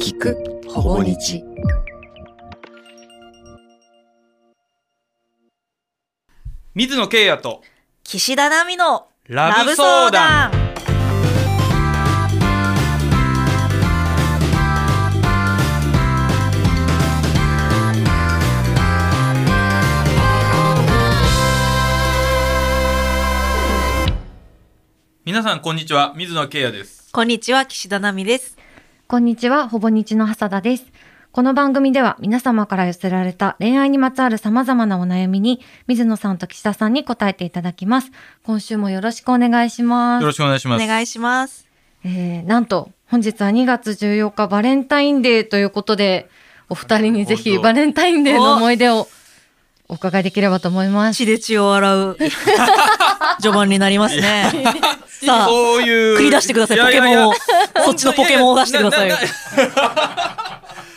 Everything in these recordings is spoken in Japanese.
聞くほぼ日。水野圭也と岸田奈美のラブ相談。皆さんこんにちは。水野圭也です。こんにちは。岸田奈美ですこんにちは、ほぼ日の浅田です。この番組では皆様から寄せられた恋愛にまつわる様々なお悩みに水野さんと岸田さんに答えていただきます。今週もよろしくお願いします。よろしくお願いしますお願いしますえー、なんと本日は2月14日バレンタインデーということで、お二人にぜひバレンタインデーの思い出をお伺いできればと思います。血で血を洗う。序盤になりますね。さあそういう。繰り出してください。ポケモンを。やそっちのポケモンを出してください。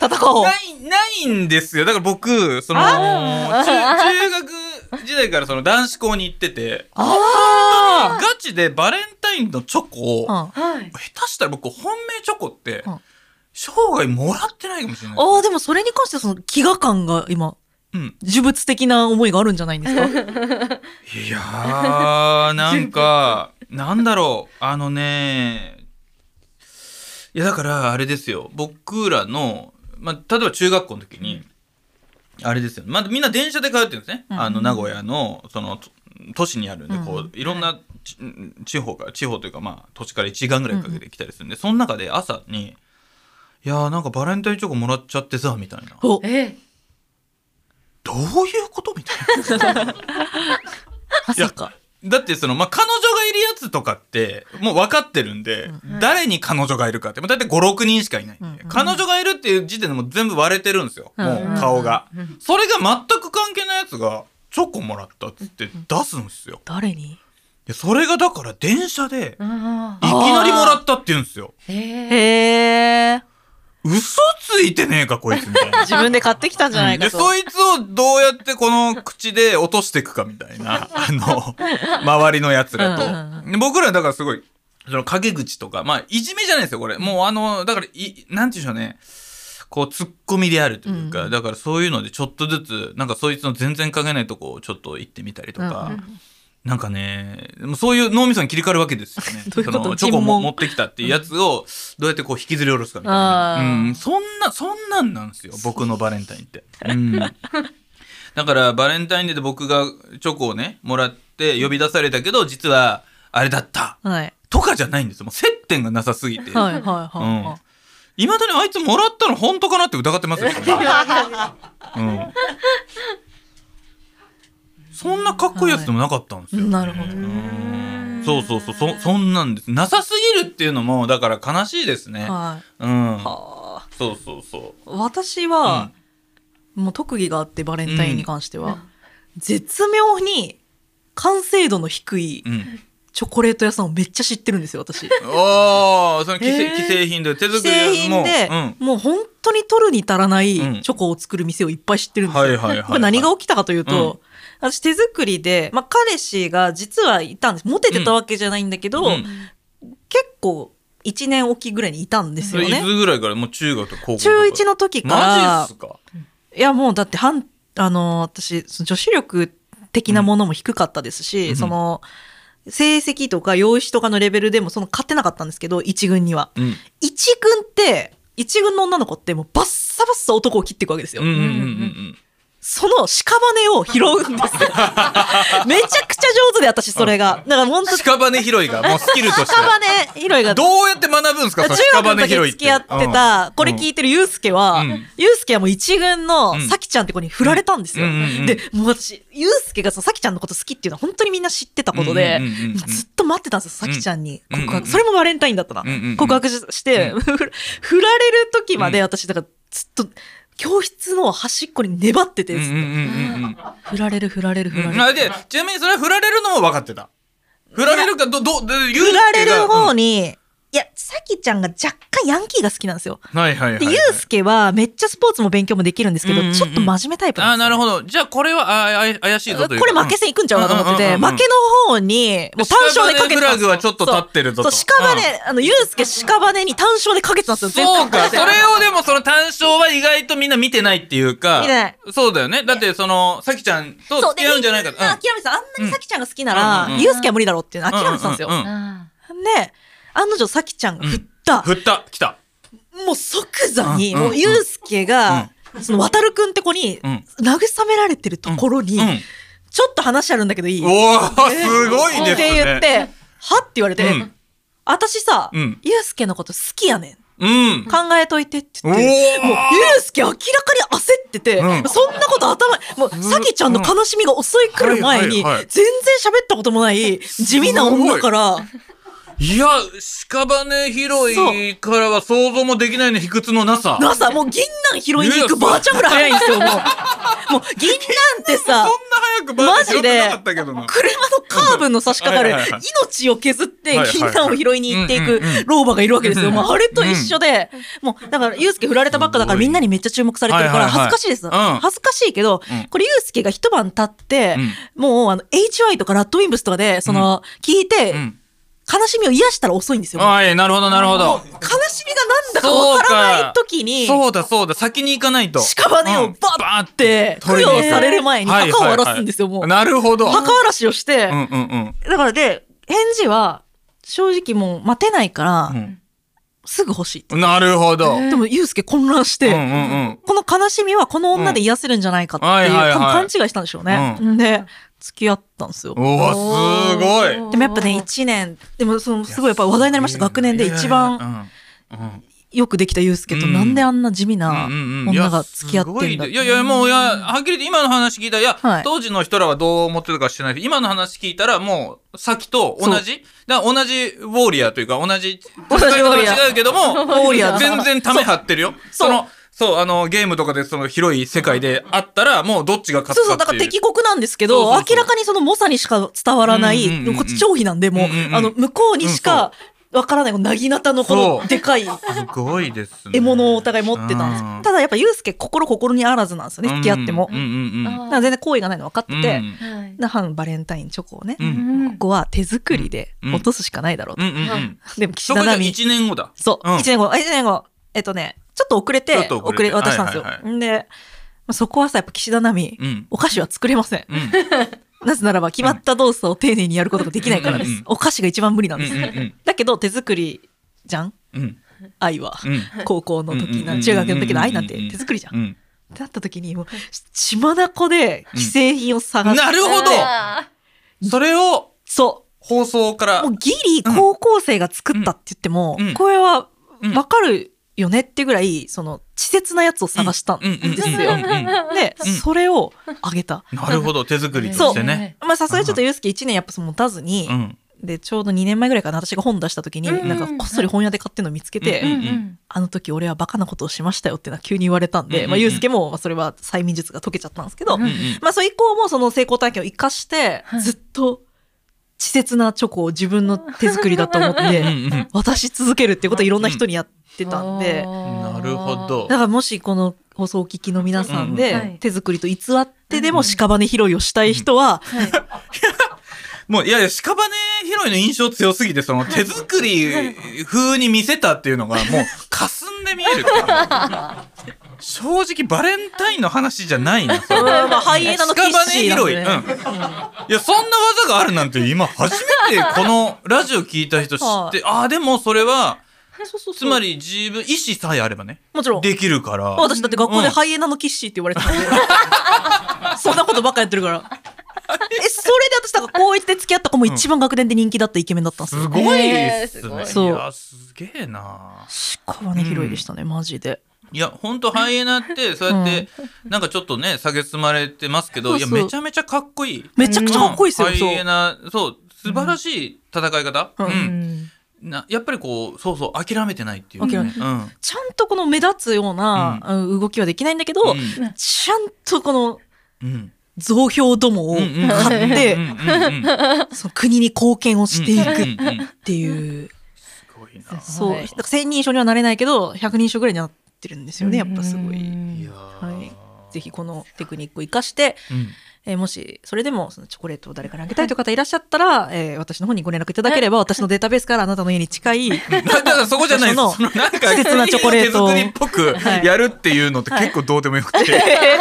戦おう。ない、ないんですよ。だから僕、その、中中学時代からその男子校に行ってて、あガチでバレンタインのチョコを。下手したら僕本命チョコってうん、生涯もらってないかもしれない。あーでもそれに関してはその飢餓感が今うん。呪物的な思いがあるんじゃないんですか？いやー、なんか、なんだろう、あのね、いやだからあれですよ、僕らの、まあ、例えば中学校の時に、あれですよ、まあ、みんな電車で通ってるんですね。うん。あの、名古屋の、その、と都市にあるんで、こうう、い。ろんなち地方から、地方というか、まあ、土地から1時間ぐらいかけて来たりするんで、その中で朝に、いやーなんかバレンタインチョコもらっちゃってさ、みたいな。お。え？どういうことみたいな。まさかだってその、まあ、彼女がいるやつとかって、もう分かってるんで、誰に彼女がいるかって、もう大体5、6人しかいないんで、うん彼女がいるっていう時点でもう全部割れてるんですよ。うんもう顔が。それが全く関係ないやつが、チョコもらったっつって出すんですよ。誰に？でそれがだから電車で、あいきなりもらったって言うんですよ。へえ嘘ついてねえか、こいつみたいな。自分で買ってきたんじゃないかで、とそいつをどうやってこの口で落としていくかみたいな、あの、周りの奴らと。うんうんで僕らだからすごい、その陰口とか、まあ、いじめじゃないですよ、これ。もうあの、だから、い、なんていうんでしょうね。こう、ツッコミであるというか、うんだからそういうのでちょっとずつ、なんかそいつの全然関係ないとこをちょっと行ってみたりとか、うんなんかね、そういう脳みそに切り替わるわけですよね。どういうそのチョコも持ってきたっていうやつを、どうやってこう引きずり下ろすかみたいな。うん、そんな、そんなんなんですよ、僕のバレンタインって。うん。だから、バレンタインデーで僕がチョコをね、もらって呼び出されたけど、実は、あれだった。はいとかじゃないんですよ。もう接点がなさすぎて。はいはいはいうんはい。いまだにあいつもらったの本当かなって疑ってますよ。うん。そんなかっこいいやつでもなかったんですよ。なるほどうんそうそうそう、そ、そんなんです。なさすぎるっていうのも、だから悲しいですね。はいうん。はあそうそうそう。私は、もう特技があってバレンタインに関しては、絶妙に完成度の低いうん。うん。チョコレート屋さんをめっちゃ知ってるんですよ私おー、その既製へー既製品で手作既り製品で、もうもう本当に取るに足らないうんチョコを作る店をいっぱい知ってるんですよ。はいはいはいはいこれ何が起きたかというと、私手作りで、まあ彼氏が実はいたんです。モテてたわけじゃないんだけど、うん結構1年おきぐらいにいたんですよね。つぐらいから？もう中学と高校中1の時から、マジっすか？いやもうだってはん、あの、私、女子力的なものも低かったですし、うんその、成績とか容姿とかのレベルでもその勝ってなかったんですけど、一軍には。うん。一軍って、一軍の女の子ってもうバッサバッサ男を切っていくわけですよ。うんうんうんうんその屍を拾うんですよ。めちゃくちゃ上手で私それが。だから本当うん。屍拾いがもうスキルとして。屍拾いが。どうやって学ぶんですか中学の時。付き合ってた、これ聞いてるユうスケは、うんユうスケはもう一軍のうんさきちゃんって子に振られたんですよ。で、もう私、ユうスケがそのさきちゃんのこと好きっていうのは本当にみんな知ってたことで、ずっと待ってたんですよ、さきちゃんに告白。それもバレンタインだったな。告白しして、振られる時まで私、だからずっと、教室の端っこに粘ってて、振られる振られる振られる。うんあで、ちなみにそれは振られるのも分かってた。振られるか、ど、ど、で振られる方にいや、さきちゃんが若干ヤンキーが好きなんですよ。はいはいはい、で、ゆうすけはめっちゃスポーツも勉強もできるんですけど、うんうんうんちょっと真面目タイプああ、なんですよ。なるほど。じゃあこれはああ怪しいぞというこれ負け戦いくんちゃうかと思ってて、うんうんうんうん負けの方に、もう単勝でかけてたんですよフラグはちょっと立ってるぞとそう、屍、あの、ゆうすけ屍に単勝でかけてたんですよ、全そうか。そ全れをでもその単勝は意外とみんな見てないっていうか。見てないそうだよね。だってその、さきちゃんと付き合うんじゃないかでみんな諦めてた。あんなにさきちゃんが好きならうん、ゆうすけは無理だろうっていうの諦めてたんですよ。うんうんうんあで、案の定さきちゃんが振った。振った。来た。もう即座に、もうゆうすけが、その渡るくんって子にうん、慰められてるところに、うん。ちょっと話あるんだけどいい？おー、すごいね。って言って、はって言われて、うん私さ、うんゆうすけのこと好きやねん。うん。考えといてって言って、もう、ゆうすけ明らかに焦ってて、うんそんなこと頭、もう、さきちゃんの悲しみが襲い来る前に、全然喋ったこともない地味な女から、いや、屍拾いからは想像もできないの卑屈のなさ。なさ、もう銀杏拾いに行くばあちゃんぐらい早いんですよ、もう。もう、銀杏ってさ そんな、早くバー拾ってなかったけどな。車のカーブの差し掛かる命を削って銀杏を拾いに行っていく老婆がいるわけですよ。うんもうあれと一緒で、もうだからユうスケ振られたばっかだからみんなにめっちゃ注目されてるから恥ずかしいです。うん恥ずかしいけどうん、これユうスケが一晩経ってうん、もうあの HY とかラッドウィンブスとかで、その聞いてうん。悲しみを癒したら遅いんですよ。もうはい、なるほど、なるほど。悲しみがなんだかわからない時に、そうだ、そうだ、先に行かないと。屍をバッって供養される前にはい墓を荒らすんですよ、もう。なるほど。墓荒らしをして、うんうんだからで、返事は、正直もう待てないから、うんすぐ欲しい。なるほど。でも、ゆうすけ混乱して、うんうんうん。この悲しみはこの女で癒せるんじゃないかっていう、うんはいはいはい多分勘違いしたんでしょうね。うで、付き合ったんですよ。すごい。でもやっぱね、1年、でもそのすごいやっぱ話題になりました。学年で一番よくできたゆうすけと、うん。なんであんな地味な女が付き合ってんだいやいいやいやもういやはっきり言って今の話聞いたらいや、はい。当時の人らはどう思ってたか知らない。けど今の話聞いたらもうさっきと同じ？だ同じウォーリアーというか同じ同じ戦い違うけども ウォーリアー全然ため張ってるよ。そのそうあのゲームとかでその広い世界であったらもうどっちが勝そうそう、だから敵国なんですけど、そうそうそう。明らかにその猛者にしか伝わらない、こっち長飛なんで、もう、うんうんうんあの、向こうにしかわからない、このなぎなたのこのでかいすごいですね。獲物をお互い持ってたんです。うん。ただやっぱユうスケ心心にあらずなんですよね、付き合っても。うんうんうん。だから全然好意がないの分かってて、うん。はいだからバレンタインチョコをね、ここは手作りで落とすしかないだろうと。でも岸田奈美、1年後だ。そう、うん。1年後、あ1年後、えっとね、ちょっと遅れて、遅れて。渡したんですよ。はいはいんで、まあそこはさ、やっぱ岸田奈美、うん。お菓子は作れません。うん。なぜならば決まった動作を丁寧にやることができないからです。うん。うんうんお菓子が一番無理なんです。うんうんうんだけど手作りじゃん。うん。愛は。うん。高校の時な、中学の時の愛なんて手作りじゃん。うん。ってなった時に、もう、血眼で既製品を探して、なるほど。あそれをそ放送から。う。もうギリ高校生が作ったって言っても、うん。これはうん。わかるよねってぐらい、その、稚拙なやつを探したんですよ。で、うんそれをあげた。なるほど手作りとしてね。まあさすがにちょっとユースケ1年やっぱ持たずに、うん。で、ちょうど2年前ぐらいかな、私が本出した時に、うんなんかこっそり本屋で買ってるのを見つけて、あの時俺はバカなことをしましたよってのは急に言われたんで、まあ、ゆうすけも、まあそれは催眠術が解けちゃったんですけど、まあ、それ以降もその成功体験を生かしてはい、ずっと稚拙なチョコを自分の手作りだと思っうんて、渡し続けるってことをいろんな人にやってたんで、なるほど。だからもしこの放送をお聞きの皆さんでい、手作りと偽ってでも屍拾いをしたい人は、はい。もういやいや屍拾いの印象強すぎてその手作り風に見せたっていうのがもう霞んで見える正直バレンタインの話じゃないなそれうん まあ、ハイエナのキッシーね。屍拾いうんいやそんな技があるなんて今初めてこのラジオ聞いた人知ってああでもそれはそうそうそう。つまり自分意思さえあればねもちろん。できるから。私だって学校でうん。ハイエナのキッシーって言われてたんで。そんなことばっかやってるから。え、それで私、だから高1で付き合った子も一番学年で人気だったイケメンだったんですよ。すごいです。ね、そういやすげえな。屍拾いでしたね、マジで。いやほんとハイエナってそうやって、なんかちょっとね蔑まれてますけどいやめちゃめちゃかっこいい。めちゃくちゃかっこいいですよ、ハそう。イエナそう素晴らしい戦い方、ううん。んなやっぱりこうそうそう諦めてないっていうね、うん。ちゃんとこの目立つような、うん。動きはできないんだけど、うん。ちゃんとこのうん。増票どもを買って、その国に貢献をしていくっていう。すごごいな。そう、はいだから千人称にはなれないけど百人称ぐらいになってるんですよねやっぱすごい。はい。ぜひこのテクニックを生かして、うんえーもしそれでもそのチョコレートを誰かにあげたいという方いらっしゃったら、えー私の方にご連絡いただければ私のデータベースからあなたの家に近い そこじゃないです。そのなんか季節なチョコレートを。手作りっぽくやるっていうのって結構どうでもよくて、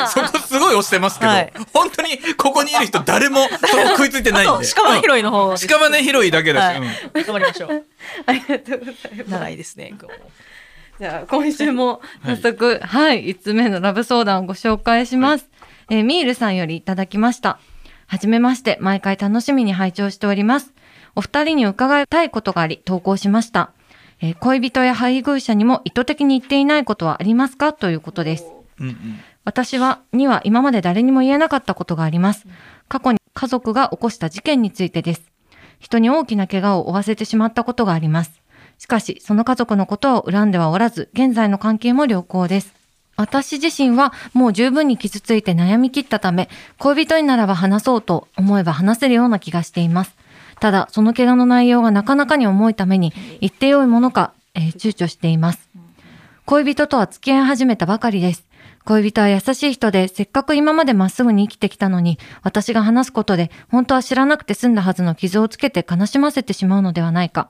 そこすごい押してますけど、はい。本当にここにいる人誰もそこ食いついてないんで。あと屍拾いの方です。屍拾いだけだし。はい。うん。頑張りましょう。ありがとうございます。長いですね今日も。じゃあ今週も早速、はい、5つ目のラブ相談をご紹介します。えーミールさんよりいただきました。はじめまして、毎回楽しみに拝聴しております。お二人に伺いたいことがあり投稿しました。えー恋人や配偶者にも意図的に言っていないことはありますか？ということです。うんうん私は、には今まで誰にも言えなかったことがあります。過去に家族が起こした事件についてです。人に大きな怪我を負わせてしまったことがあります。しかし、その家族のことを恨んではおらず、現在の関係も良好です。私自身はもう十分に傷ついて悩み切ったため、恋人にならば話そうと思えば話せるような気がしています。ただ、その怪我の内容がなかなかに重いために、言ってよいものか、えー躊躇しています。恋人とは付き合い始めたばかりです。恋人は優しい人で、せっかく今までまっすぐに生きてきたのに、私が話すことで、本当は知らなくて済んだはずの傷をつけて悲しませてしまうのではないか。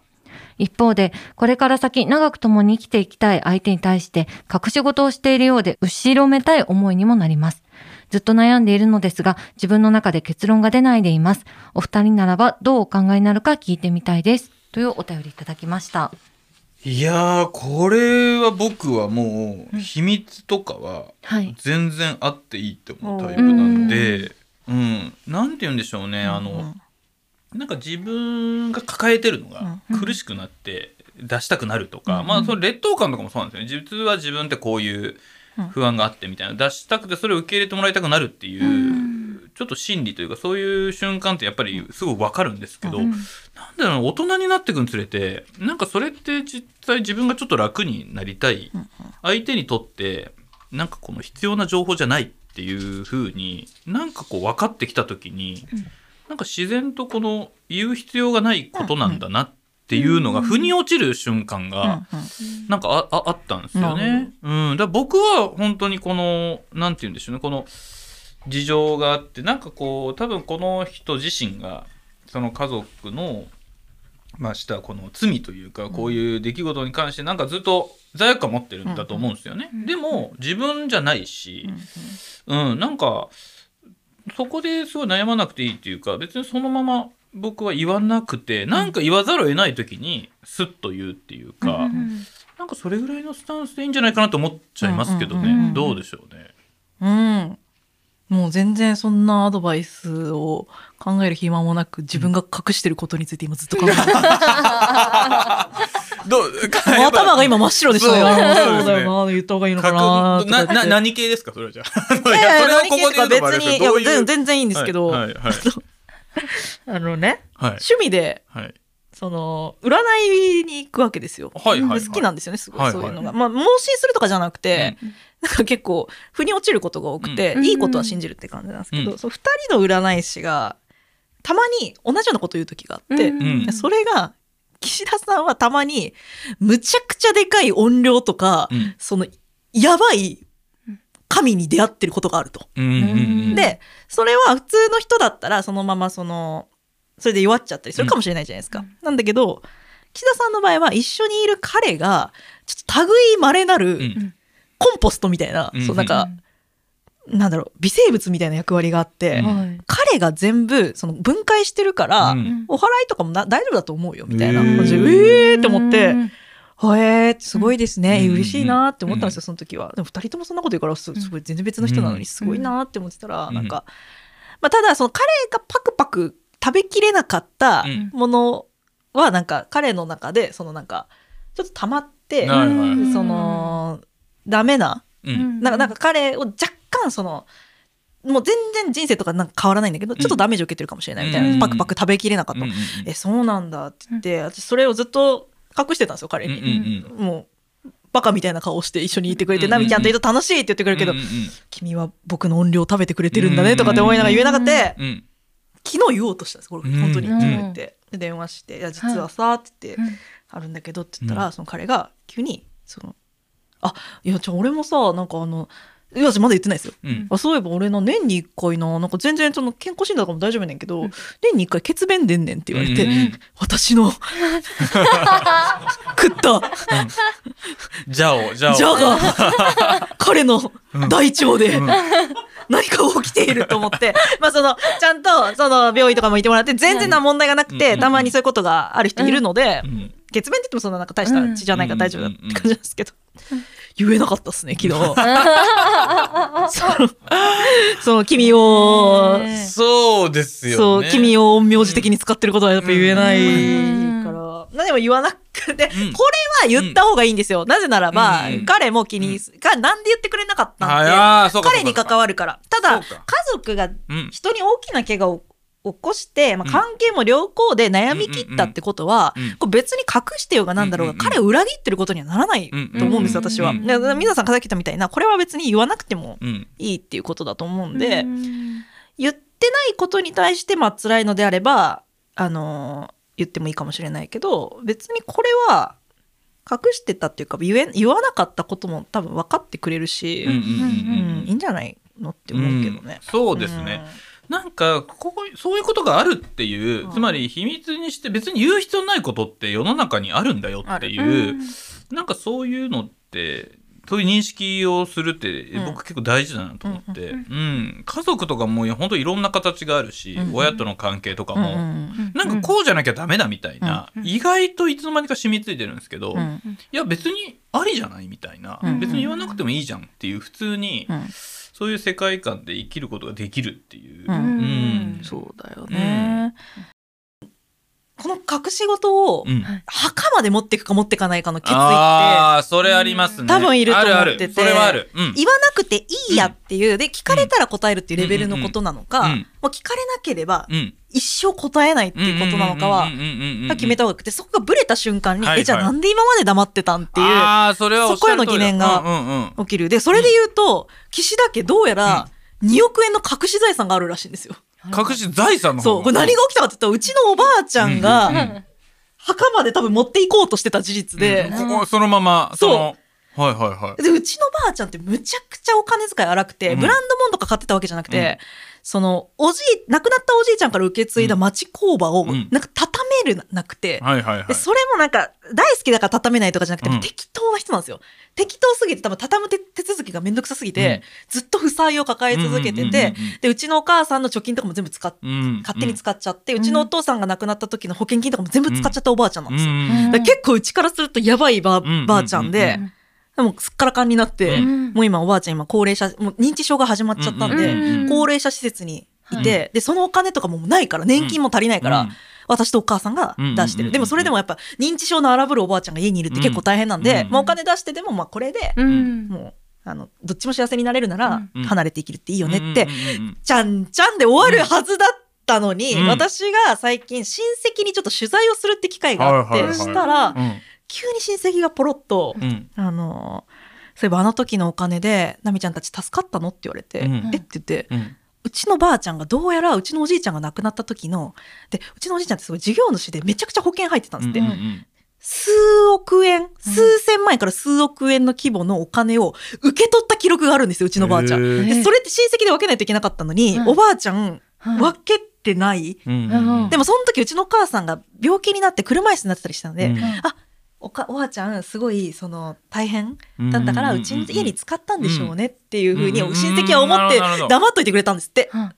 一方で、これから先長く共に生きていきたい相手に対して、隠し事をしているようで、後ろめたい思いにもなります。ずっと悩んでいるのですが、自分の中で結論が出ないでいます。お二人ならば、どうお考えになるか聞いてみたいです。というお便りいただきました。いやーこれは僕はもう秘密とかははい。全然あっていいって思うタイプなんで、うん、なんて言うんでしょうね、あの、なんか自分が抱えてるのが苦しくなって出したくなるとか、まあそれ劣等感とかもそうなんですよね。実は自分ってこういう不安があってみたいな。出したくてそれを受け入れてもらいたくなるっていう、ちょっと心理というかそういう瞬間ってやっぱりすごい分かるんですけど、なんだろうな大人になっていくにつれてなんかそれって実際自分がちょっと楽になりたい、相手にとってなんかこの必要な情報じゃないっていう風になんかこう分かってきた時に、なんか自然とこの言う必要がないことなんだなっていうのが腑に落ちる瞬間がなんかあああったんですよね。うん、だ僕は本当にこのなんて言うんでしょうね。この事情があってなんかこう多分この人自身がその家族のまあしたこの罪というかこういう出来事に関してなんかずっと罪悪感持ってるんだと思うんですよね。でも自分じゃないし、うん、なんかそこですごい悩まなくていいっていうか別にそのまま僕は言わなくてなんか言わざるを得ない時にスッと言うっていうか、なんかそれぐらいのスタンスでいいんじゃないかなと思っちゃいますけどね、うんうんうんうんどうでしょうね。うん。もう全然そんなアドバイスを考える暇もなく自分が隠してることについて今ずっと考えてる。どう 頭が今真っ白でしたよ。そうよな、言った方がいいのかかなくなな。何系ですかそれはじゃあ。いいやいやそれを何系とか別もあれですに、いやけどどういう。全全然いいんですけど、はいはいはい。あのね、はい。趣味で、はい。その、占いに行くわけですよ。はいはいはい。で好きなんですよね、すごい、はいそういうのが。まあ、盲信するとかじゃなくて、なん。か結構、腑に落ちることが多くて、うん。いいことは信じるって感じなんですけど、うん。その二人の占い師が、たまに同じようなこと言う時があって、うん。それが、岸田さんはたまに、むちゃくちゃでかい音量とか、うん。その、やばい神に出会ってることがあると。うんうんうんで、それは普通の人だったら、そのままその、それで弱っちゃったりするかもしれないじゃないですか。なんだけど、岸田さんの場合は一緒にいる彼が、ちょっと類稀なうるん。コンポストみたいな、うん。そうなんか、なんだろう、微生物みたいな役割があって。彼が全部その分解してるから、うん。お祓いとかもな大丈夫だと思うよ、みたいな。感じで、えーって思って、うん。へえすごいですね、うん。嬉しいなって思ったんですよ、うん。その時は。でも二人ともそんなこと言うからすすごい全然別の人なのうん。にすごいなって思ってたら、うん。なんか、まあ、ただその彼がパクパク食べきれなかったうん。ものはなんか彼の中でそのなんかちょっと溜まって、そのダメなうん。なんかなんか彼を若干そのもう全然人生とかなんか変わらないんだけど、ちょっとダメージを受けてるかもしれないみたいな、うん。パクパク食べきれなかった、うんうんうん。えそうなんだって言って、私それをずっと隠してたんですよ彼に、うんうんもうバカみたいな顔して一緒にいてくれて、うんナミちゃんといると楽しいって言ってくれるけど、うんうんうん君は僕の音量食べてくれてるんだねとかって思いながら言えなかった、うん昨日言おうとしたんですこれうん本当にってうん。言って、で電話して「いや実はさ」って言って、あるんだけどって言ったら、その彼が急にそのあいやじゃあ俺もさなんかあのいやまだ言ってないですよ。うん。あそういえば俺の年に1回ななんか全然その健康診断とかも大丈夫やねんけど、うん。年に1回血便出んねんって言われて、うんうんうん。私の 食った。じゃおじゃおじゃが彼の大腸でうん。何か起きていると思って、まあそのちゃんとその病院とかも行ってもらって全然な問題がなくて、うん。たまにそういうことがある人いるので、うん。血便って言ってもそんななんか大した血じゃないから大丈夫だって感じなんですけど、言えなかったっすね昨日。そのその君を、ねそうですよね。そう君を陰陽師的に使ってることはやっぱ言えない。うん。から、何でも言わなくて、うん。これは言った方がいいんですよ、なぜならば、うん。彼も気にす、かなんで言ってくれなかったんはいで彼に関わるから。ただ家族がうん。人に大きな怪我を起こして、まあ、うん。関係も良好で悩み切ったってことは、これ別に隠してようがなんだろうが、彼を裏切ってることにはならないうんと思うんですよ、うん。私は。皆さんがさっき言ったみたいなこれは別に言わなくてもうん。いいっていうことだと思うんで、うん。言ってないことに対してまあ辛いのであればあのー言ってもいいかもしれないけど別にこれは隠してたっていうか言え言わなかったことも多分分かってくれるし、うんいいんじゃないのって思うけどね。そうですね、なんかこうそういうことがあるっていう、うん。つまり秘密にして別に言う必要ないことって世の中にあるんだよっていう、なんかそういうのってそういう認識をするって、うん。僕結構大事だなと思って、ううん家族とかも本当いろんな形があるし、うん親との関係とかうんも、うんなんかこうじゃなきゃダメだみたいな、うん意外といつの間にか染みついてるんですけど、いうん。や別にありじゃないみたいな、うん。別に言わなくてもいいじゃんっていう普通に、うんそういう世界観で生きることができるっていう。うんうんそうだよね。この隠し事をうん。墓まで持っていくか持っていかないかの決意ってああそれありますね。多分いると思ってて。あるある。それはある。うん。言わなくていいやっていう、で聞かれたら答えるっていうレベルのことなのか、うんもう聞かれなければうん。一生答えないっていうことなのかは決めた方がよくてそこがブレた瞬間に、はいはい。えじゃあなんで今まで黙ってたんっていうああそこへの疑念が起きる。でそれで言うと、岸田家どうやら2億円の隠し財産があるらしいんですよ。隠し財産の方そう。これ何が起きたかって言ったらうちのおばあちゃんうんうんが墓まで多分持っていこうとしてた事実で、うん。ここそのままそのはいはいはい。でうちのばあちゃんってむちゃくちゃお金遣い荒くて、うん。ブランド物とか買ってたわけじゃなくて、そのおじい亡くなったおじいちゃんから受け継いだ町工場をうん。なんか畳めるなくて、はいはいはい。で。それもなんか大好きだから畳めないとかじゃなくて、うん。適当な人なんですよ。適当すぎて多分畳む手手続きがめんどくさすぎて、ずっと負債を抱え続けてて、でうちのお母さんの貯金とかも全部使っうん勝手に使っちゃって、うちのお父さんが亡くなった時の保険金とかも全部使っちゃったおばあちゃんなんですよ。結構うちからするとやばいば,、んばあちゃんで、うんでもすっからかんになって、うん。もう今おばあちゃん今高齢者もう認知症が始まっちゃったんで、うん高齢者施設にいて、でそのお金とかもないから年金も足りないから、うん。私とお母さんが出してる、でもそれでもやっぱ認知症の荒ぶるおばあちゃんが家にいるって結構大変なんで、うんまあ、お金出してでもまあこれで、うん。もうあのどっちも幸せになれるならうん。離れて生きるっていいよねって、うんうんうんちゃんちゃんで終わるはずだったのに、うん。私が最近親戚にちょっと取材をするって機会があって、はいはいはい。したら、うん急に親戚がポロッと、うん。あのそういえばあの時のお金で奈美ちゃんたち助かったのって言われて、うん。え？って言って、うん。うちのばあちゃんがどうやらうちのおじいちゃんが亡くなった時のでうちのおじいちゃんってすごい事業主でめちゃくちゃ保険入ってたんですって、うんうん。数億円数千万円から数億円の規模のお金を受け取った記録があるんですようちのばあちゃん。へー。でそれって親戚で分けないといけなかったのに、うんおばあちゃんうん分けてない、うんうんでもその時うちのお母さんが病気になって車椅子になってたりしたので、うん。あおかおばあちゃんすごいその大変だったからうちの家に使ったんでしょうねっていうふうにうん親戚は思って黙っといてくれたんですって。うん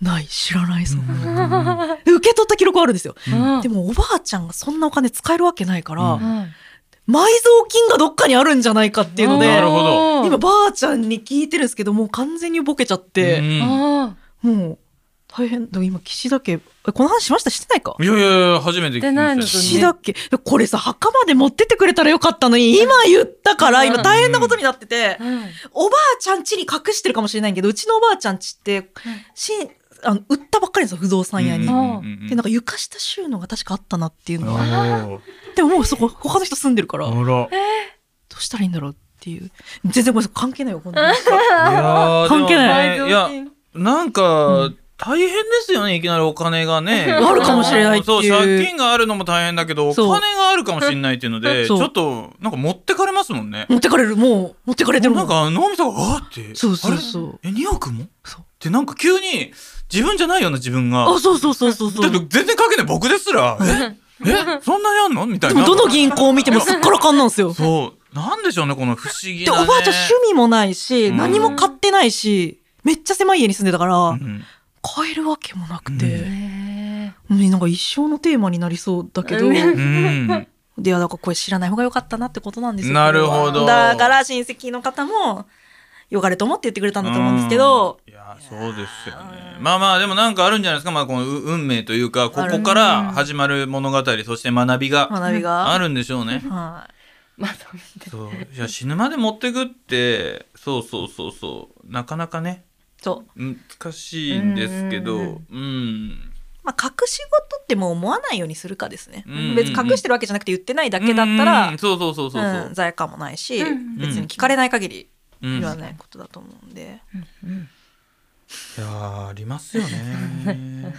ない知らないそんなで受け取った記録はあるんですよ。うん。でもおばあちゃんがそんなお金使えるわけないから、うん。うん埋蔵金がどっかにあるんじゃないかっていうのでなるほど。今ばあちゃんに聞いてるんですけどもう完全にボケちゃって、うんあもう大変。だ今岸田家えこの話しました？してないか？いやいやいや初めて聞きましてないた岸田家。これさ墓まで持ってってくれたらよかったのに今言ったから今大変なことになっててーうん。おばあちゃん家に隠してるかもしれないけどうちのおばあちゃん家ってしあの売ったばっかりですよ不動産屋に。うん。うんうんでなんか床下収納が確かあったなっていうのおはー。でももうそこ他の人住んでるからどうしたらいいんだろうっていう。全然ごめんなさい関係ないよこんな関係ない。いやなんか大変ですよねいきなりお金がね。あるかもしれないっていう。そう借金があるのも大変だけどお金があるかもしれないっていうので ちょっとなんか持ってかれますもんね。持ってかれるもう持ってかれてるもなんか脳みそがわーって。そうそうあそう。れ？え2億も？っそう。てなんか急に自分じゃないような自分が。あそうそうそうそうそう。だって全然書けない僕ですら。え？え？そんなにあんの？みたいな。でもどの銀行を見てもすっからかんなんですよ。そう。なんでしょうねこの不思議な、ね、でおばあちゃん趣味もないし、うん。何も買ってないしめっちゃ狭い家に住んでたから、うん買えるわけもなくうん。て、へうんなんか一生のテーマになりそうだけど、うん。うん。でいやだからこれ知らない方が良かったなってことなんですよなるほど。だから親戚の方もよかれと思って言ってくれたんだと思うんですけど、うん。いやそうですよね。まあまあでもなんかあるんじゃないですか、まあ、このう運命というかここから始まる物語そして学びが学びが。あるんでしょうね。はまあそうそう。いや死ぬまで持ってくって。そうそうそうそう。なかなかね。いそう。難しいんですけどううんんまあ隠し事ってもう思わないようにするかですね、うんうんうん。別に隠してるわけじゃなくて言ってないだけだったら、うんそうそうそうそうそう。うん罪悪感もないし、うん別に聞かれない限りうん。言わないことだと思うんで、いやーありますよね。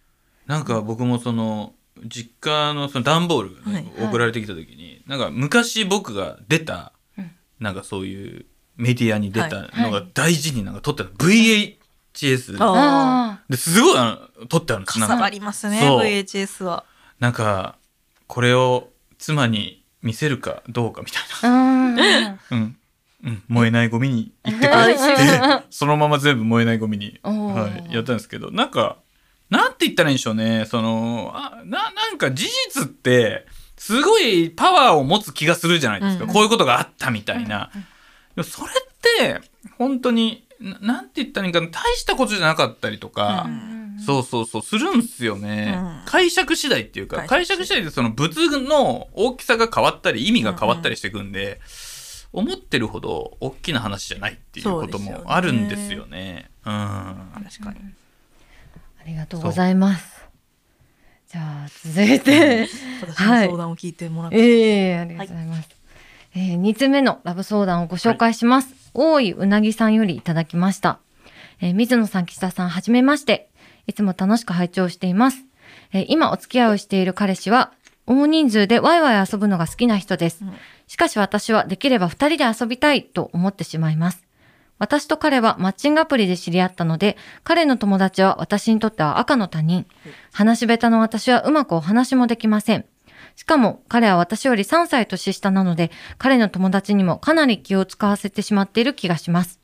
なんか僕もその実家のその段ボールがね、はい。送られてきた時になんか昔僕が出た、うん。なんかそういうメディアに出たのがはい大事になんか撮ってある。VHS ですごいあの撮ってあるんですなんかかさばりますね VHS は。なんかこれを妻に見せるかどうかみたいな、うん。うん、燃えないゴミに行ってくれって そのまま全部燃えないゴミに、はい、やったんですけどなんかなんて言ったらいいんでしょうね。そのあななんか事実ってすごいパワーを持つ気がするじゃないですか、うん。こういうことがあったみたいな、でもそれって本当にななんて言ったらいいんかな大したことじゃなかったりとか、うんそうそうそうするんすよね、うん。解釈次第っていうか解解釈釈次第でその物の大きさが変わったり意味が変わったりしていくんで、思ってるほど大きな話じゃないっていうこともあるんですよね。うん。確かに。ありがとうございます。じゃあ続いて。私の相談を聞いてもらって、ええありがとうございます。えー、2つ目のラブ相談をご紹介します。大いうなぎさんよりいただきました。えー水野さん、岸田さん、はじめまして。いつも楽しく拝聴しています。えー今お付き合いをしている彼氏は、大人数でワイワイ遊ぶのが好きな人です。うんしかし私はできれば二人で遊びたいと思ってしまいます。私と彼はマッチングアプリで知り合ったので、彼の友達は私にとっては赤の他人。話し下手の私はうまくお話もできません。しかも彼は私より3歳年下なので、彼の友達にもかなり気を使わせてしまっている気がします。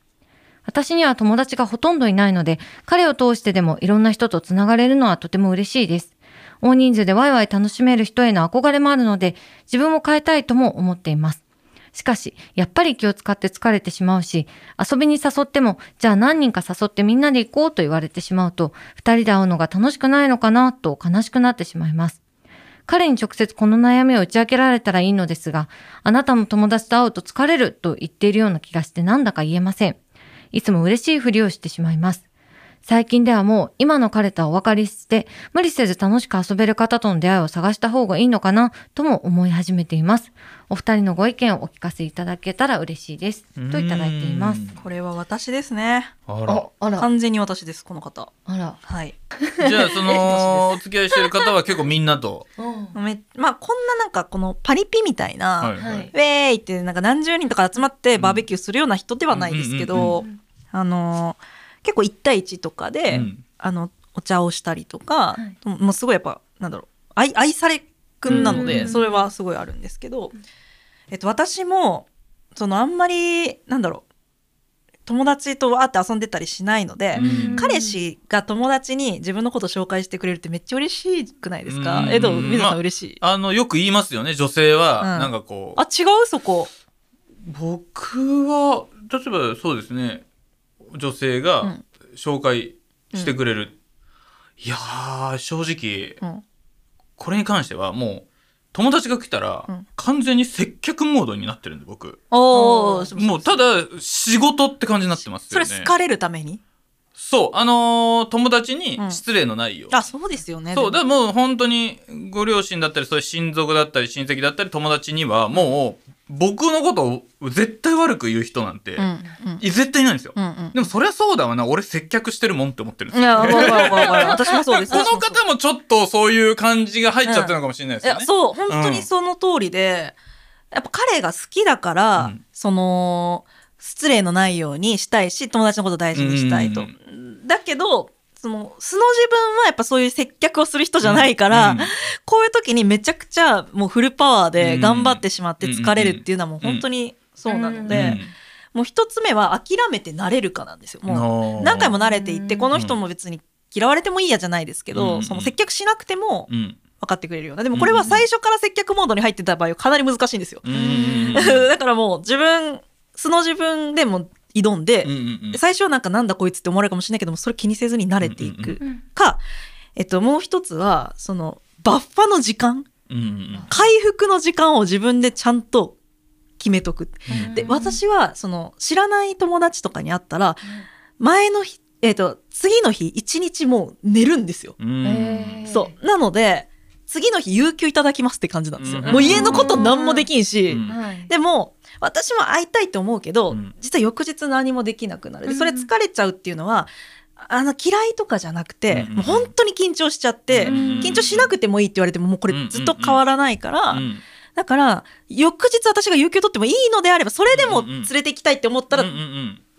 私には友達がほとんどいないので、彼を通してでもいろんな人とつながれるのはとても嬉しいです。大人数でワイワイ楽しめる人への憧れもあるので、自分も変えたいとも思っています。しかし、やっぱり気を使って疲れてしまうし、遊びに誘っても、じゃあ何人か誘ってみんなで行こうと言われてしまうと、二人で会うのが楽しくないのかなと悲しくなってしまいます。彼に直接この悩みを打ち明けられたらいいのですが、あなたも友達と会うと疲れると言っているような気がしてなんだか言えません。いつも嬉しいふりをしてしまいます。最近ではもう今の彼とはお別れして、無理せず楽しく遊べる方との出会いを探した方がいいのかなとも思い始めています。お二人のご意見をお聞かせいただけたら嬉しいです。といただいています？これは私ですねあらあら、完全に私ですこの方あら。はいじゃあそのお付き合いしてる方は結構みんなと？めまあこんななんかこのパリピみたいな、はいはいウェーイってなんか何十人とか集まってバーベキューするような人ではないですけど、あの結構1対1とかで、うん。あのお茶をしたりとか、い。もうすごいやっぱなんだろう愛愛されくんなので、うん。それはすごいあるんですけど、えっと、私もそのあんまりなんだろう友達とわーって遊んでたりしないので、うん。彼氏が友達に自分のこと紹介してくれるってめっちゃ嬉しくないですか、うん。えどう水野さまあん嬉しい、あのよく言いますよね女性は。うん。なんかこう、あ違う？そこ。僕は例えばそうですね女性がうん。紹介してくれる、いやー正直うん。これに関してはもう友達が来たらうん。完全に接客モードになってるんで僕。おもうただ仕事って感じになってますそれよね好かれるために？そうあのー友達にうん。失礼のないよう、あそうですよね。そうだでも。からもう本当にご両親だったりそういう親族だったり親戚だったり友達にはもう僕のことを絶対悪く言う人なんて、うんうん。い絶対いないんですよ、うんうん。でもそりゃそうだわな俺接客してるもんって思ってるんでいすよ。やわかるわかるわかる 私もそうです。この方もちょっとそういう感じが入っちゃってるのかもしれないですよね、いやそう本当にその通りで、やっぱ彼が好きだから、うん。その失礼のないようにしたいし友達のこと大事にしたいと、うんだけどその素の自分はやっぱそういう接客をする人じゃないから、うん。こういう時にめちゃくちゃもうフルパワーで頑張ってしまって疲れるっていうのはもう本当にそうなので、うんもう一つ目は諦めて慣れるかなんですよ。もう何回も慣れていってうんこの人も別に嫌われてもいいやじゃないですけど、うんその接客しなくてもうん。分かってくれるような。でもこれは最初から接客モードに入ってた場合はかなり難しいんですよ、だからもう自分素の自分でも挑んで、うんうんうん。最初はなんかなんだこいつって思われるかもしれないけどもそれ気にせずに慣れていくうんか、えっと、もう一つはそのバッファの時間うんうん。回復の時間を自分でちゃんと決めとく。うん。で私はその知らない友達とかに会ったら前の日、えっと次の日一日もう寝るんですよ。そう。なので次の日有給いただきますって感じなんですよ。うんもう家のこと何もできんし、うん。はい。でも私も会いたいと思うけど、うん実は翌日何もできなくなる。でうん。それ疲れちゃうっていうのはあの嫌いとかじゃなくて、うんもう本当に緊張しちゃって、うん緊張しなくてもいいって言われてももうこれずっと変わらないから、うん。だから翌日私が有給取ってもいいのであればそれでも連れて行きたいって思ったら、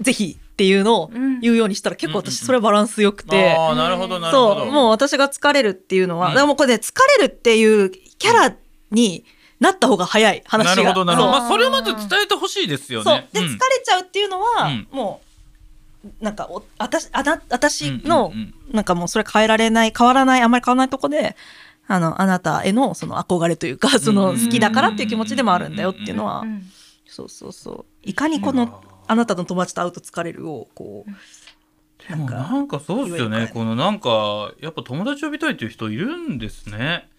ぜひっていうのをうん。言うようにしたら結構うんうんうん。私それバランスよくて。ああなるほどなるほど。そうもう私が疲れるっていうのは、うん。だからもうこれね疲れるっていうキャラになった方が早い話が。なるほどなるほど。まあそれをまず伝えてほしいですよそう。ねうん。で疲れちゃうっていうのは、うん。もうなんかお私あな私の、うんうんなんかもうそれ変えられない変わらないあんまり変わらないとこであのあなたへのその憧れというかそのうん好きだからっていう気持ちでもあるんだよっていうのは、うんそうそうそう。いかにこのあなたの友達と会うと疲れるをこうでもなんかなんかそうですよね。このなんかやっぱ友達呼びたいっていう人いるんですね。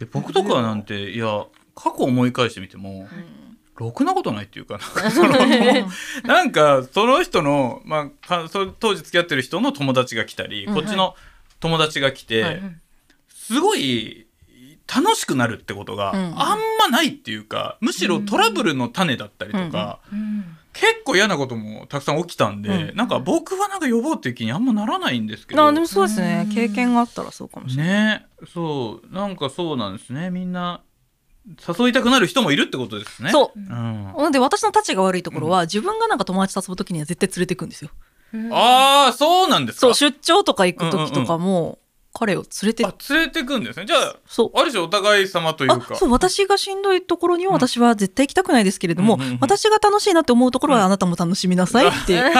え僕とかなんていや過去思い返してみてもろくなことないっていうかなんか そのなんかその人の、まあ、当時付き合ってる人の友達が来たり、うん。こっちの友達が来て、はいすごい楽しくなるってことがうん。あんまないっていうか、むしろトラブルの種だったりとか、うん結構嫌なこともたくさん起きたんで、うん。なんか僕はなんか呼ぼうっていう気にあんまならないんですけど。あでもそうですね。うん。経験があったらそうかもしれない、ね。そう。なんかそうなんですね。みんな誘いたくなる人もいるってことですね。そう。うん、なんで私の立ちが悪いところは、自分がなんか友達と遊ぶ時には絶対連れてくんですよ。うんああそうなんですか。そう出張とか行く時とかも、彼を連れてあ連れてくんですね。じゃあそう。ある種お互い様というか。あそう私がしんどいところには私は絶対行きたくないですけれども、うんうんうん私が楽しいなって思うところはあなたも楽しみなさいって、終わ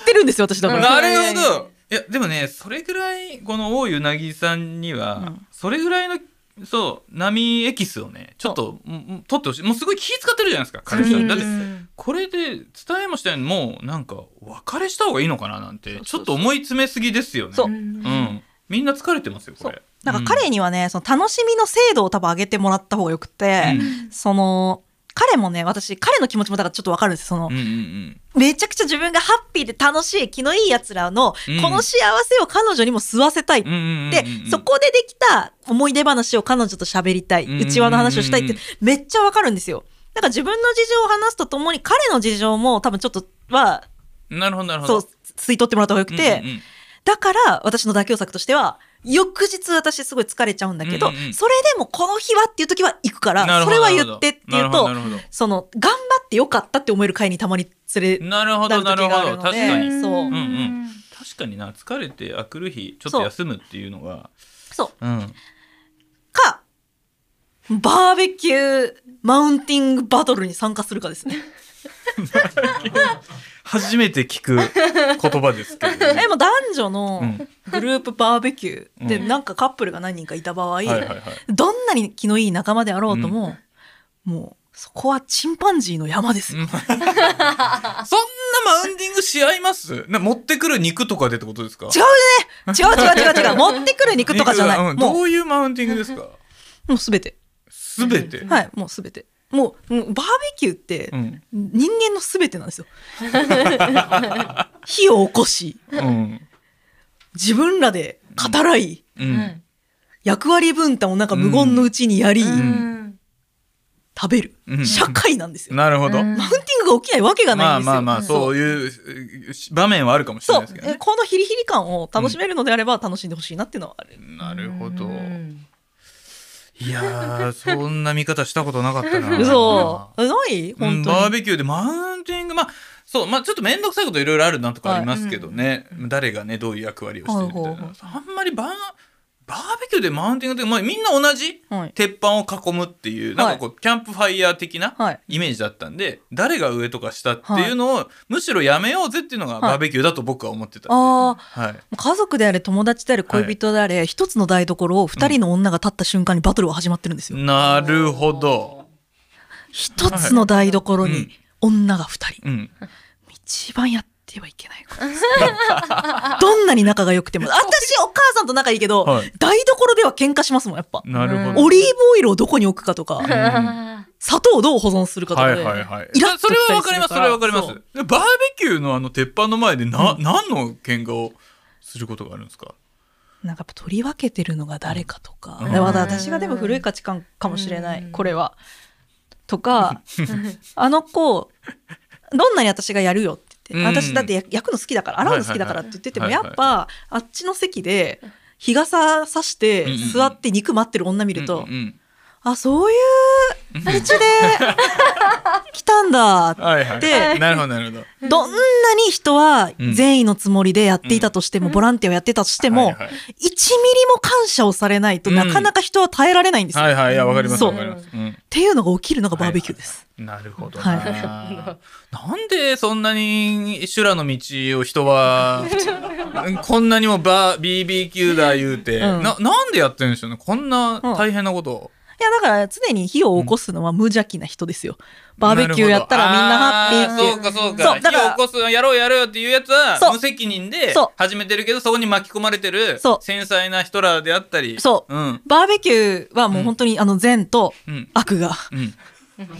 ってるんですよ私だから。なるほど。いやでもねそれぐらいこの大湯凪さんには、うん。それぐらいのそう波エキスをねちょっと取ってほしい。もうすごい気使ってるじゃないですか彼氏はうんだってうん。これで伝えもしたようにもうなんか別れした方がいいのかななんてちょっと思い詰めすぎですよね。そう。うん、みんな疲れてますよこれ。なんか彼にはねその楽しみの精度を多分上げてもらった方がよくて、うん。その彼もね私彼の気持ちもだからちょっとわかるんですその、うんうんうん。めちゃくちゃ自分がハッピーで楽しい気のいいやつらのうん。この幸せを彼女にも吸わせたいうんうんで、そこでできた思い出話を彼女と喋りたい、うん内輪の話をしたいってめっちゃわかるんですよ。だから自分の事情を話すとともに彼の事情も多分ちょっとは、なるほどなるほど。そう、吸い取ってもらった方がよくて、うんうんうん。だから私の妥協策としては、翌日私すごい疲れちゃうんだけど、うんうんそれでもこの日はっていう時は行くから、なるほどそれは言ってっていうとなるほどな、るほどその、頑張ってよかったって思える会にたまに連れなるほどなるほど。なる時があるので確かに。そう。うんうん。確かにな疲れてあくる日ちょっと休むっていうのがそう。うん。か、バーベキューマウンティングバトルに参加するかですね。初めて聞く言葉ですけど、ね、え、もう男女のうん。グループバーベキューで、うん。なんかカップルが何人かいた場合、はいはいはい。どんなに気のいい仲間であろうとも、もう、そこはチンパンジーの山ですよ。そんなマウンティングし合います？な持ってくる肉とかでってことですか？違うね。違う違う違う違う。持ってくる肉とかじゃない。うん。もう、どういうマウンティングですか？もうすべて。すべて、はい、もうすべて。もうもうバーベキューってうん。人間の全てなんですよ。火を起こしうん。自分らで語らい、うん。役割分担をなんか無言のうちにやり、うん。食べる、うん。社会なんですよ。なるほど、うん。マウンティングが起きないわけがないんですよ。まあまあまあそう。いうう場面はあるかもしれないですけどね。えこのヒリヒリ感を楽しめるのであれば楽しんでほしいなっていうのはある。なるほど。うんいやーそんな見方したことなかったな。嘘。えない？うん本当に。バーベキューでマウンティングまあそうまあちょっと面倒くさいこといろいろあるなとかありますけどね、誰がねどういう役割をしてるみたいな、はいはいはいあんまりバーバーベキューでマウンティングって、まあ、みんな同じはい。鉄板を囲むっていうなんかこう、キャンプファイヤー的なはい。イメージだったんで誰が上とか下っていうのを、むしろやめようぜっていうのがバーベキューだと僕は思ってた。はい。家族であれ友達であれ恋人であれ、一つの台所を二人の女が立った瞬間にバトルは始まってるんですよ。なるほど、一つの台所うん。に女が二人。うん、一番やってはいけないこと。です。どんなに仲が良くても。私お母さんと仲いいけど、はい。台所では喧嘩しますもんやっぱ。なるほど、オリーブオイルをどこに置くかとか、あ砂糖をどう保存するかとかで。はいはいはい。イラッとそれはわかりますそれはわかります。バーベキューのあの鉄板の前でな、何の喧嘩をすることがあるんですか？なんかやっぱ取り分けてるのが誰かとか、うん。でまだ私がでも古い価値観かもしれない、うん。これは。とか、あの子、どんなに私がやるよっ私だってや焼くの好きだから、洗うの好きだからって言ってても、やっぱ、あっちの席で、日傘さして座って肉待ってる女見ると、うんうんあ、そういう道で来たんだ。ってはいはい。でなるほどなるほど。どんなに人はうん善意のつもりでやっていたとしても、ボランティアをやってたとしても、はいはい。1ミリも感謝をされないとうん。なかなか人は耐えられないんですよ。はいはいいやわかりますそう。わかります、うん。っていうのが起きるのがバーベキューです。なるほどはな、なんでそんなに修羅の道を人は こんなにもバー BBQ だ言うて、うん。ななんでやってるんでしょうね。こんな大変なことを、いやだから常に火を起こすのは無邪気な人ですよ。バーベキューやったらみんなハッピー。っていう。そうかそうか。そうだから火を起こすやろうやろうよっていうやつは無責任で始めてるけどそこに巻き込まれてる繊細な人らであったり。そう。うん。バーベキューはもう本当にあの善とうん。悪がうん。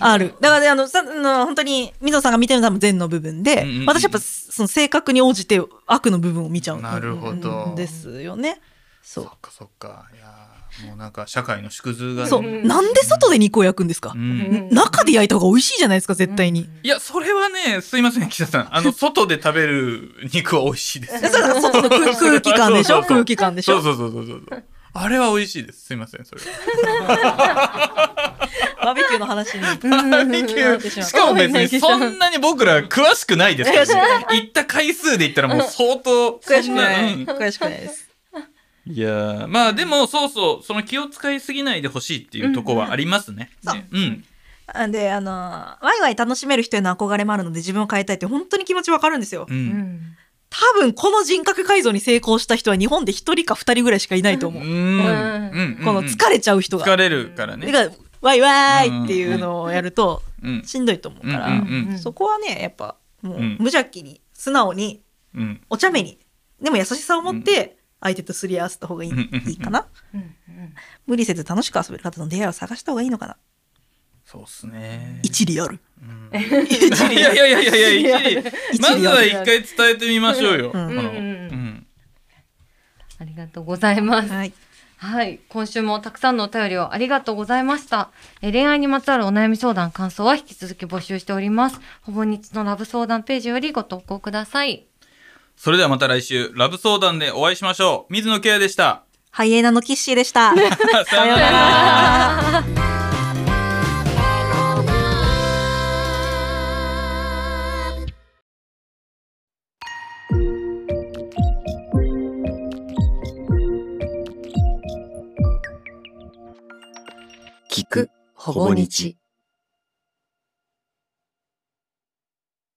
ある。だからね、あの、さ、あの本当に、水野さんが見てるのは多分善の部分で、うんうんうん私やっぱその性格に応じて悪の部分を見ちゃうんなるほど。ですよね。そそっかそっか。いやーもうなんか社会の縮図がう。ねそう。なんで外で肉を焼くんですか？う、うんん中で焼いた方が美味しいじゃないですか、絶対に。いやそれはねすいません岸田さんあの外で食べる肉は美味しいですえそれは外の空空気感でしょ？そうそうそう空気感でしょ？そうそうそうそうそうあれは美味しいですすいませんそれバーベキューの話に。バーベキューしかも別にそんなに僕ら詳しくないですからね行った回数で言ったらもう相当悔しくない。悔しくないです。いやーまあでもそうそうその気を使いすぎないでほしいっていうとこはありますね。そうねうん。あで、あの、ワイワイ楽しめる人への憧れもあるので自分を変えたいって本当に気持ちわかるんですよう。。うんん多分この人格改造に成功した人は日本で一人か二人ぐらいしかいないと思う。うん。うん。この疲れちゃう人が。疲れるからね。だからワイワイっていうのをやるとうん。しんどいと思うから、うんうんうんそこはねやっぱもううん無邪気に素直にうん。お茶目にでも優しさを持って相手とすり合わせた方がいい,、いいかな？うん無理せず楽しく遊べる方の出会いを探した方がいいのかな？そうっすね。一理あるうんいやいやいやいやいや一理。まずは一回伝えてみましょうよ。こうんの。うんうん。ありがとうございます。はいはい。今週もたくさんのお便りをありがとうございました。えー恋愛にまつわるお悩み相談、感想は引き続き募集しております。ほぼ日のラブ相談ページよりご投稿ください。それではまた来週ラブ相談でお会いしましょう。水野ケアでした。ハイエナのキッシーでした さようなら。聞くほぼ日